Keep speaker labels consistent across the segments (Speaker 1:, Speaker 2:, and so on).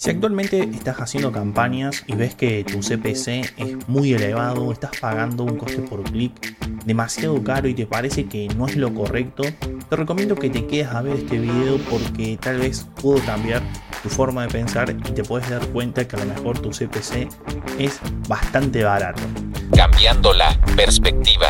Speaker 1: Si actualmente estás haciendo campañas y ves que tu CPC es muy elevado, estás pagando un coste por clic demasiado caro y te parece que no es lo correcto, te recomiendo que te quedes a ver este video porque tal vez puedo cambiar tu forma de pensar y te puedes dar cuenta que a lo mejor tu CPC es bastante barato.
Speaker 2: Cambiando la perspectiva.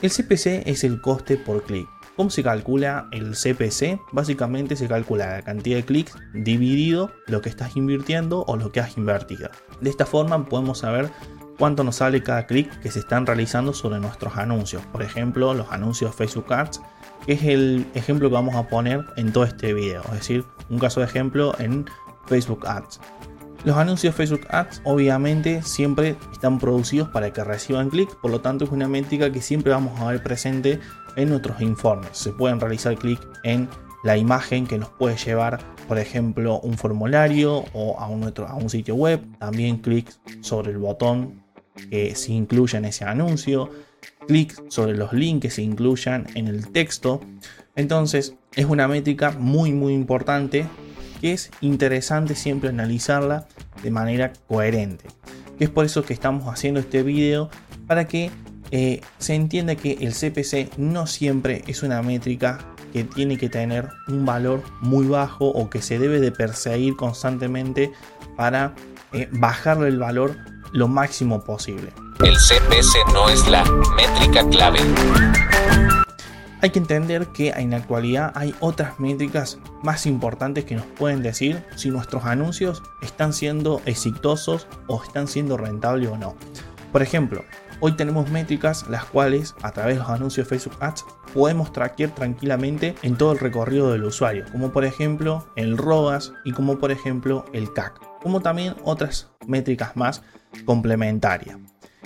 Speaker 1: El CPC es el coste por clic ¿Cómo se calcula el CPC? Básicamente se calcula la cantidad de clics dividido lo que estás invirtiendo o lo que has invertido. De esta forma podemos saber cuánto nos sale cada clic que se están realizando sobre nuestros anuncios. Por ejemplo, los anuncios Facebook Ads, que es el ejemplo que vamos a poner en todo este video. Es decir, un caso de ejemplo en Facebook Ads. Los anuncios Facebook Ads obviamente siempre están producidos para que reciban clics, por lo tanto es una métrica que siempre vamos a ver presente en nuestros informes. Se pueden realizar clic en la imagen que nos puede llevar, por ejemplo, un formulario o a un, a un sitio web. También clic sobre el botón que se incluya en ese anuncio. Clic sobre los links que se incluyan en el texto. Entonces es una métrica muy muy importante que es interesante siempre analizarla de manera coherente. Es por eso que estamos haciendo este video para que eh, se entiende que el CPC no siempre es una métrica que tiene que tener un valor muy bajo o que se debe de perseguir constantemente para eh, bajarle el valor lo máximo posible.
Speaker 2: El CPC no es la métrica clave.
Speaker 1: Hay que entender que en la actualidad hay otras métricas más importantes que nos pueden decir si nuestros anuncios están siendo exitosos o están siendo rentables o no. Por ejemplo, Hoy tenemos métricas las cuales a través de los anuncios de Facebook Ads podemos traquear tranquilamente en todo el recorrido del usuario, como por ejemplo el ROAS y como por ejemplo el CAC, como también otras métricas más complementarias.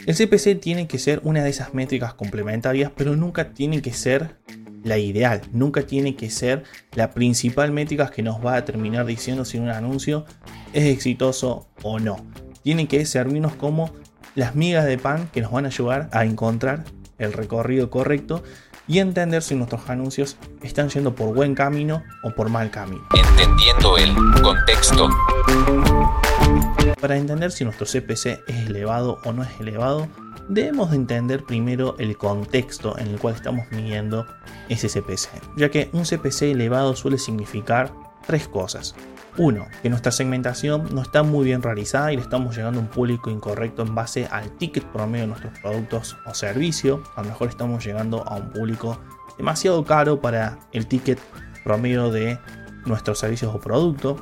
Speaker 1: El CPC tiene que ser una de esas métricas complementarias, pero nunca tiene que ser la ideal, nunca tiene que ser la principal métrica que nos va a terminar diciendo si un anuncio es exitoso o no. Tiene que servirnos como las migas de pan que nos van a ayudar a encontrar el recorrido correcto y entender si nuestros anuncios están yendo por buen camino o por mal camino.
Speaker 2: Entendiendo el contexto.
Speaker 1: Para entender si nuestro CPC es elevado o no es elevado, debemos de entender primero el contexto en el cual estamos midiendo ese CPC, ya que un CPC elevado suele significar tres cosas. Uno, que nuestra segmentación no está muy bien realizada y le estamos llegando a un público incorrecto en base al ticket promedio de nuestros productos o servicios. A lo mejor estamos llegando a un público demasiado caro para el ticket promedio de nuestros servicios o productos.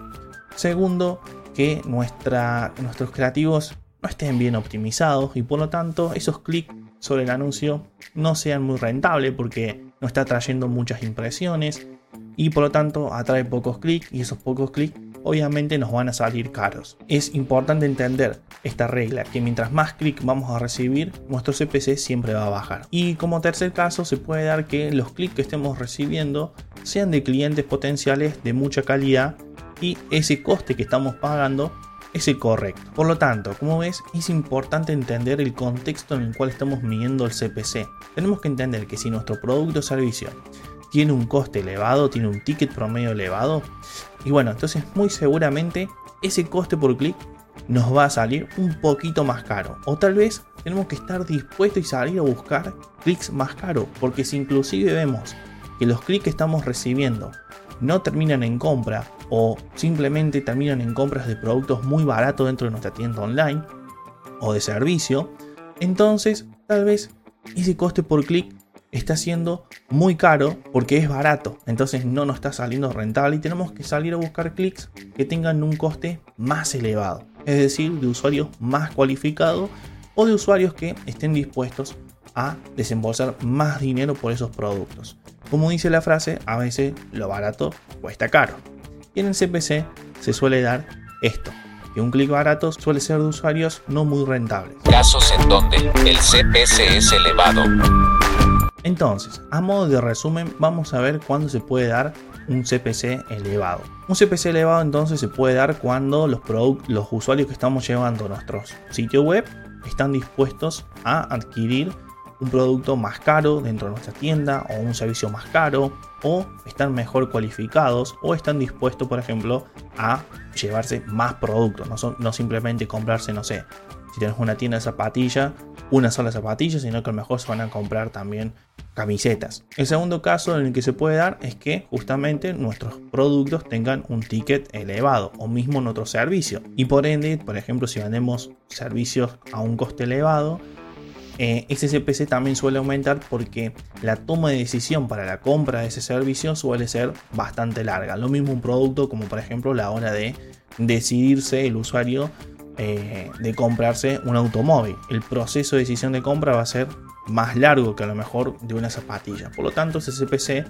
Speaker 1: Segundo, que nuestra, nuestros creativos no estén bien optimizados y por lo tanto esos clics sobre el anuncio no sean muy rentables porque no está trayendo muchas impresiones, y por lo tanto atrae pocos clics y esos pocos clics obviamente nos van a salir caros. Es importante entender esta regla, que mientras más clics vamos a recibir, nuestro CPC siempre va a bajar. Y como tercer caso, se puede dar que los clics que estemos recibiendo sean de clientes potenciales de mucha calidad y ese coste que estamos pagando es el correcto. Por lo tanto, como ves, es importante entender el contexto en el cual estamos midiendo el CPC. Tenemos que entender que si nuestro producto o servicio tiene un coste elevado, tiene un ticket promedio elevado. Y bueno, entonces muy seguramente ese coste por clic nos va a salir un poquito más caro. O tal vez tenemos que estar dispuestos y salir a buscar clics más caros. Porque si inclusive vemos que los clics que estamos recibiendo no terminan en compra o simplemente terminan en compras de productos muy baratos dentro de nuestra tienda online o de servicio, entonces tal vez ese coste por clic está siendo muy caro porque es barato, entonces no nos está saliendo rentable y tenemos que salir a buscar clics que tengan un coste más elevado, es decir, de usuarios más cualificados o de usuarios que estén dispuestos a desembolsar más dinero por esos productos. Como dice la frase, a veces lo barato cuesta caro. Y en el CPC se suele dar esto, que un clic barato suele ser de usuarios no muy rentables.
Speaker 2: Casos en donde el CPC es elevado.
Speaker 1: Entonces, a modo de resumen, vamos a ver cuándo se puede dar un CPC elevado. Un CPC elevado entonces se puede dar cuando los, usuarios que estamos llevando a nuestros sitio web están dispuestos a adquirir un producto más caro dentro de nuestra tienda o un servicio más caro o están mejor cualificados o están dispuestos, por ejemplo, a llevarse más productos, no, no simplemente comprarse, no sé, si tienes una tienda de zapatillas, una sola zapatilla, sino que a lo mejor se van a comprar también camisetas. El segundo caso en el que se puede dar es que justamente nuestros productos tengan un ticket elevado o mismo otro servicio. Y por ende, por ejemplo, si vendemos servicios a un coste elevado, eh, ese CPC también suele aumentar porque la toma de decisión para la compra de ese servicio suele ser bastante larga. Lo mismo un producto como por ejemplo la hora de decidirse el usuario eh, de comprarse un automóvil. El proceso de decisión de compra va a ser más largo que a lo mejor de una zapatilla. Por lo tanto, ese CPC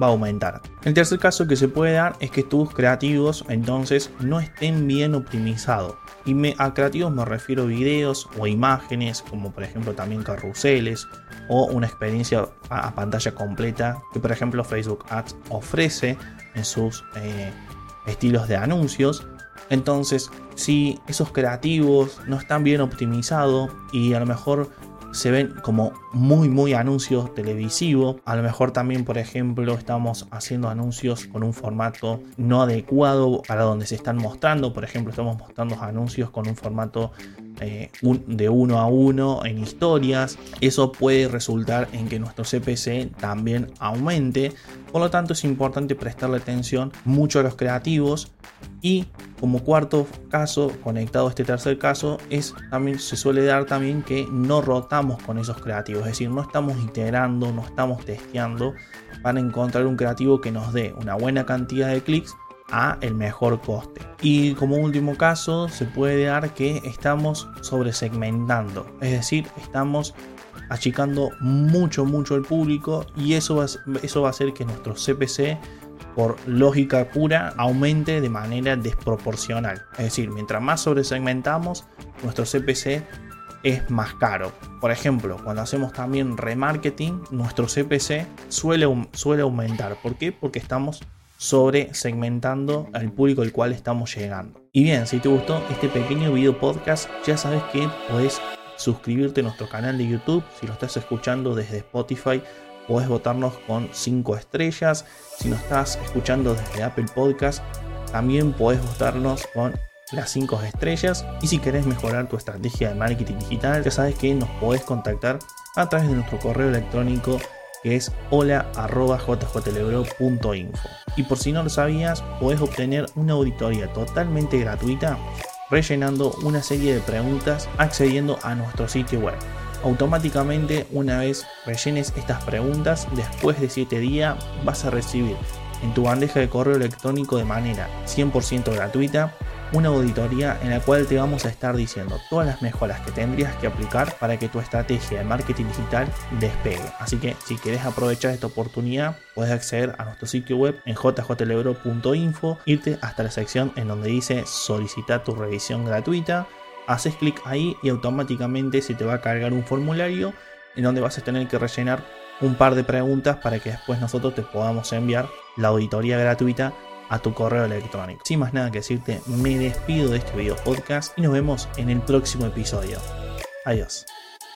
Speaker 1: va a aumentar. El tercer caso que se puede dar es que tus creativos entonces no estén bien optimizados. Y me, a creativos me refiero a videos o imágenes, como por ejemplo también carruseles o una experiencia a, pantalla completa que por ejemplo Facebook Ads ofrece en sus eh, estilos de anuncios. Entonces, si esos creativos no están bien optimizados y a lo mejor se ven como muy muy anuncios televisivos. A lo mejor también, por ejemplo, estamos haciendo anuncios con un formato no adecuado para donde se están mostrando. Por ejemplo, estamos mostrando anuncios con un formato eh, de uno a uno en historias. Eso puede resultar en que nuestro CPC también aumente. Por lo tanto, es importante prestarle atención mucho a los creativos y como cuarto caso, conectado a este tercer caso, es también se suele dar también que no rotamos con esos creativos, es decir, no estamos iterando, no estamos testeando para encontrar un creativo que nos dé una buena cantidad de clics a el mejor coste. Y como último caso, se puede dar que estamos sobresegmentando, es decir, estamos achicando mucho mucho el público y eso va, eso va a hacer que nuestro CPC por lógica pura aumente de manera desproporcional. Es decir, mientras más sobresegmentamos, nuestro CPC es más caro. Por ejemplo, cuando hacemos también remarketing, nuestro CPC suele, aumentar. ¿Por qué? Porque estamos sobre segmentando al público al cual estamos llegando. Y bien, si te gustó este pequeño video podcast, ya sabes que puedes suscribirte a nuestro canal de YouTube. Si lo estás escuchando desde Spotify, puedes votarnos con 5 estrellas. Si nos estás escuchando desde Apple Podcast, también puedes votarnos con las 5 estrellas. Y si querés mejorar tu estrategia de marketing digital, ya sabes que nos podés contactar a través de nuestro correo electrónico que es hola.jjlebro.info. Y por si no lo sabías, puedes obtener una auditoría totalmente gratuita rellenando una serie de preguntas accediendo a nuestro sitio web. Automáticamente, una vez rellenes estas preguntas, después de 7 días vas a recibir en tu bandeja de correo electrónico de manera 100% gratuita una auditoría en la cual te vamos a estar diciendo todas las mejoras que tendrías que aplicar para que tu estrategia de marketing digital despegue. Así que si quieres aprovechar esta oportunidad, puedes acceder a nuestro sitio web en jjlebro.info, irte hasta la sección en donde dice solicitar tu revisión gratuita, haces clic ahí y automáticamente se te va a cargar un formulario en donde vas a tener que rellenar un par de preguntas para que después nosotros te podamos enviar la auditoría gratuita a tu correo electrónico. Sin más nada que decirte, me despido de este video podcast y nos vemos en el próximo episodio. Adiós.